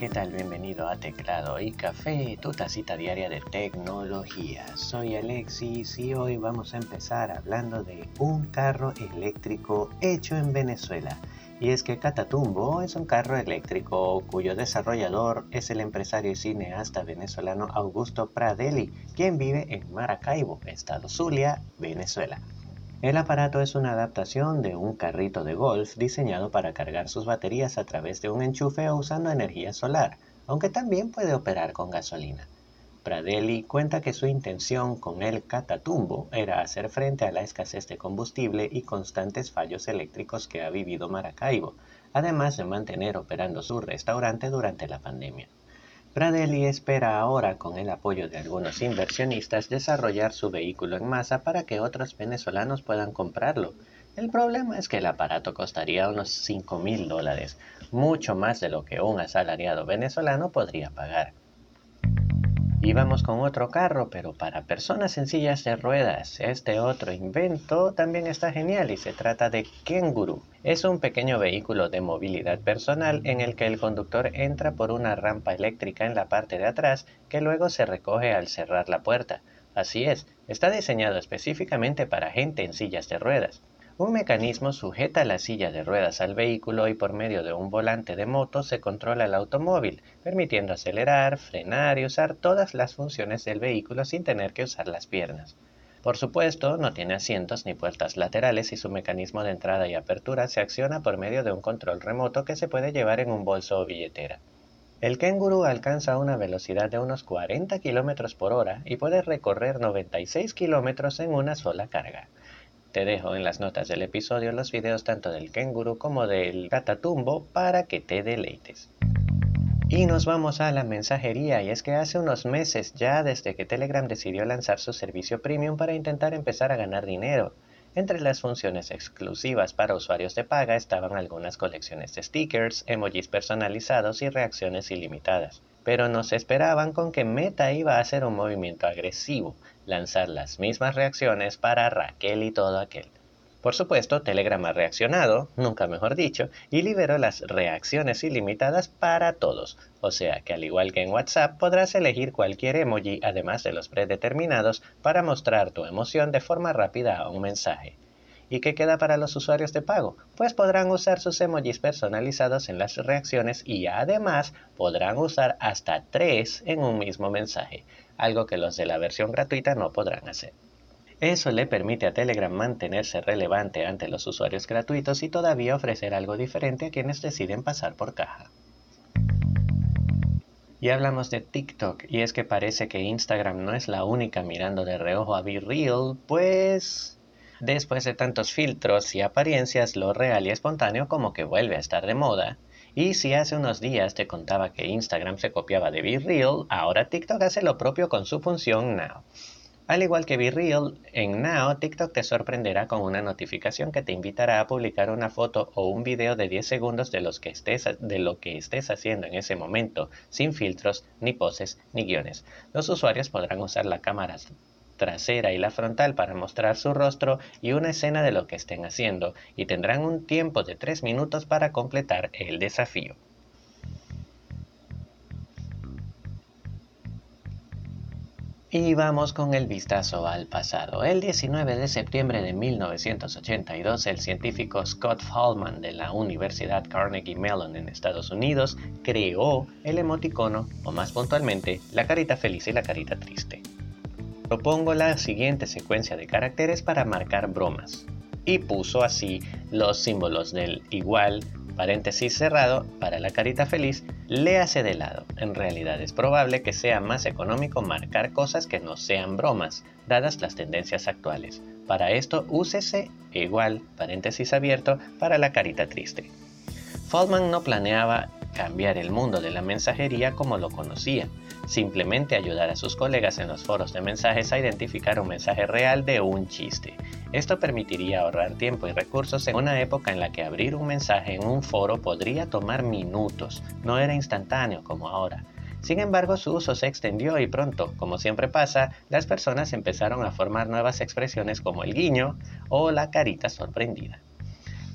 ¿qué tal? Bienvenido a Teclado y Café, tu tacita diaria de tecnología. Soy Alexis y hoy vamos a empezar hablando de un carro eléctrico hecho en Venezuela. Y es que Catatumbo es un carro eléctrico cuyo desarrollador es el empresario y cineasta venezolano Augusto Pradelli, quien vive en Maracaibo, estado Zulia, Venezuela. El aparato es una adaptación de un carrito de golf diseñado para cargar sus baterías a través de un enchufe o usando energía solar, aunque también puede operar con gasolina. Pradelli cuenta que su intención con el Catatumbo era hacer frente a la escasez de combustible y constantes fallos eléctricos que ha vivido Maracaibo, además de mantener operando su restaurante durante la pandemia. Pradelli espera ahora, con el apoyo de algunos inversionistas, desarrollar su vehículo en masa para que otros venezolanos puedan comprarlo. El problema es que el aparato costaría unos 5 mil dólares, mucho más de lo que un asalariado venezolano podría pagar. Y vamos con otro carro, pero para personas sencillas de ruedas. Este otro invento también está genial y se trata de Kenguru. Es un pequeño vehículo de movilidad personal en el que el conductor entra por una rampa eléctrica en la parte de atrás que luego se recoge al cerrar la puerta. Así es, está diseñado específicamente para gente en sillas de ruedas. Un mecanismo sujeta la silla de ruedas al vehículo y por medio de un volante de moto se controla el automóvil, permitiendo acelerar, frenar y usar todas las funciones del vehículo sin tener que usar las piernas. Por supuesto, no tiene asientos ni puertas laterales y su mecanismo de entrada y apertura se acciona por medio de un control remoto que se puede llevar en un bolso o billetera. El Kenguru alcanza una velocidad de unos 40 km por hora y puede recorrer 96 km en una sola carga. Te dejo en las notas del episodio los videos tanto del kenguru como del catatumbo para que te deleites. Y nos vamos a la mensajería y es que hace unos meses ya desde que Telegram decidió lanzar su servicio premium para intentar empezar a ganar dinero. Entre las funciones exclusivas para usuarios de paga estaban algunas colecciones de stickers, emojis personalizados y reacciones ilimitadas pero nos esperaban con que Meta iba a hacer un movimiento agresivo, lanzar las mismas reacciones para Raquel y todo aquel. Por supuesto, Telegram ha reaccionado, nunca mejor dicho, y liberó las reacciones ilimitadas para todos, o sea que al igual que en WhatsApp podrás elegir cualquier emoji además de los predeterminados para mostrar tu emoción de forma rápida a un mensaje. ¿Y qué queda para los usuarios de pago? Pues podrán usar sus emojis personalizados en las reacciones y además podrán usar hasta tres en un mismo mensaje, algo que los de la versión gratuita no podrán hacer. Eso le permite a Telegram mantenerse relevante ante los usuarios gratuitos y todavía ofrecer algo diferente a quienes deciden pasar por caja. Y hablamos de TikTok, y es que parece que Instagram no es la única mirando de reojo a Be Real, pues Después de tantos filtros y apariencias, lo real y espontáneo como que vuelve a estar de moda. Y si hace unos días te contaba que Instagram se copiaba de BeReal, ahora TikTok hace lo propio con su función Now. Al igual que BeReal, en Now TikTok te sorprenderá con una notificación que te invitará a publicar una foto o un video de 10 segundos de, de lo que estés haciendo en ese momento, sin filtros, ni poses, ni guiones. Los usuarios podrán usar la cámara trasera y la frontal para mostrar su rostro y una escena de lo que estén haciendo y tendrán un tiempo de 3 minutos para completar el desafío. Y vamos con el vistazo al pasado. El 19 de septiembre de 1982, el científico Scott Fallman de la Universidad Carnegie Mellon en Estados Unidos creó el emoticono, o más puntualmente, la carita feliz y la carita triste. Propongo la siguiente secuencia de caracteres para marcar bromas. Y puso así los símbolos del igual, paréntesis cerrado, para la carita feliz, léase de lado. En realidad es probable que sea más económico marcar cosas que no sean bromas, dadas las tendencias actuales. Para esto úsese igual, paréntesis abierto, para la carita triste. Feldman no planeaba cambiar el mundo de la mensajería como lo conocía, simplemente ayudar a sus colegas en los foros de mensajes a identificar un mensaje real de un chiste. Esto permitiría ahorrar tiempo y recursos en una época en la que abrir un mensaje en un foro podría tomar minutos, no era instantáneo como ahora. Sin embargo, su uso se extendió y pronto, como siempre pasa, las personas empezaron a formar nuevas expresiones como el guiño o la carita sorprendida.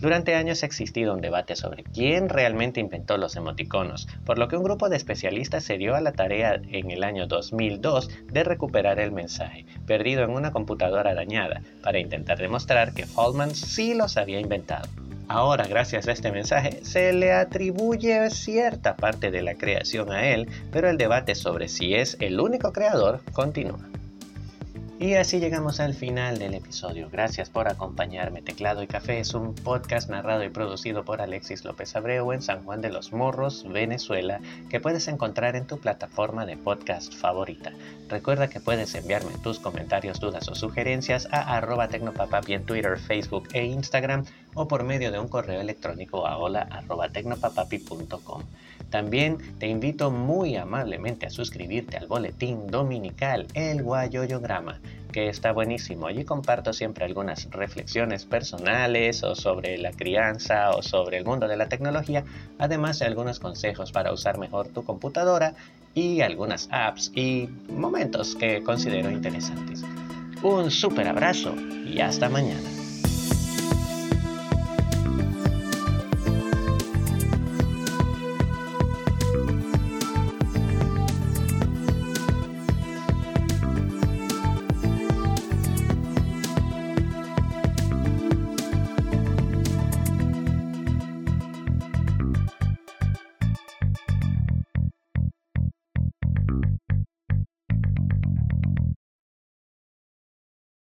Durante años ha existido un debate sobre quién realmente inventó los emoticonos, por lo que un grupo de especialistas se dio a la tarea en el año 2002 de recuperar el mensaje, perdido en una computadora dañada, para intentar demostrar que Fallman sí los había inventado. Ahora, gracias a este mensaje, se le atribuye cierta parte de la creación a él, pero el debate sobre si es el único creador continúa. Y así llegamos al final del episodio. Gracias por acompañarme. Teclado y Café es un podcast narrado y producido por Alexis López Abreu en San Juan de los Morros, Venezuela, que puedes encontrar en tu plataforma de podcast favorita. Recuerda que puedes enviarme tus comentarios, dudas o sugerencias a arroba tecnopapapi en Twitter, Facebook e Instagram o por medio de un correo electrónico a hola tecnopapapi.com. También te invito muy amablemente a suscribirte al boletín dominical El Guayoyograma, que está buenísimo. Allí comparto siempre algunas reflexiones personales o sobre la crianza o sobre el mundo de la tecnología, además de algunos consejos para usar mejor tu computadora y algunas apps y momentos que considero interesantes. Un super abrazo y hasta mañana.